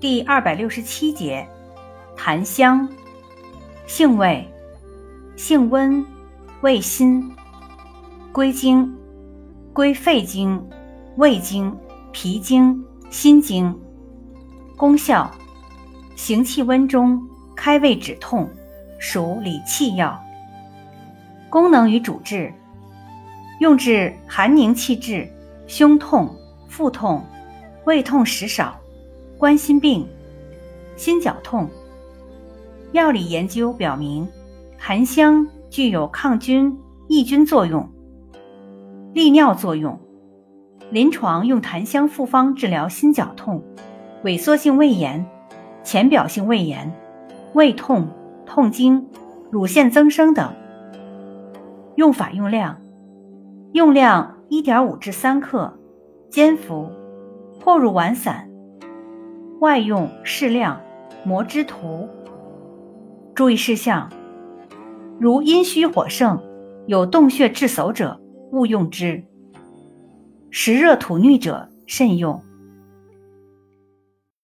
第二百六十七节，檀香，性味，性温，味辛，归经，归肺经、胃经、脾经、心经。功效，行气温中，开胃止痛，属理气药。功能与主治，用治寒凝气滞、胸痛、腹痛、胃痛时少。冠心病、心绞痛。药理研究表明，檀香具有抗菌、抑菌作用、利尿作用。临床用檀香复方治疗心绞痛、萎缩性胃炎、浅表性胃炎、胃痛、痛经、乳腺增生等。用法用量：用量一点五至三克，煎服，或入丸散。外用适量，磨之涂。注意事项：如阴虚火盛、有动血滞手者，勿用之；湿热吐衄者，慎用。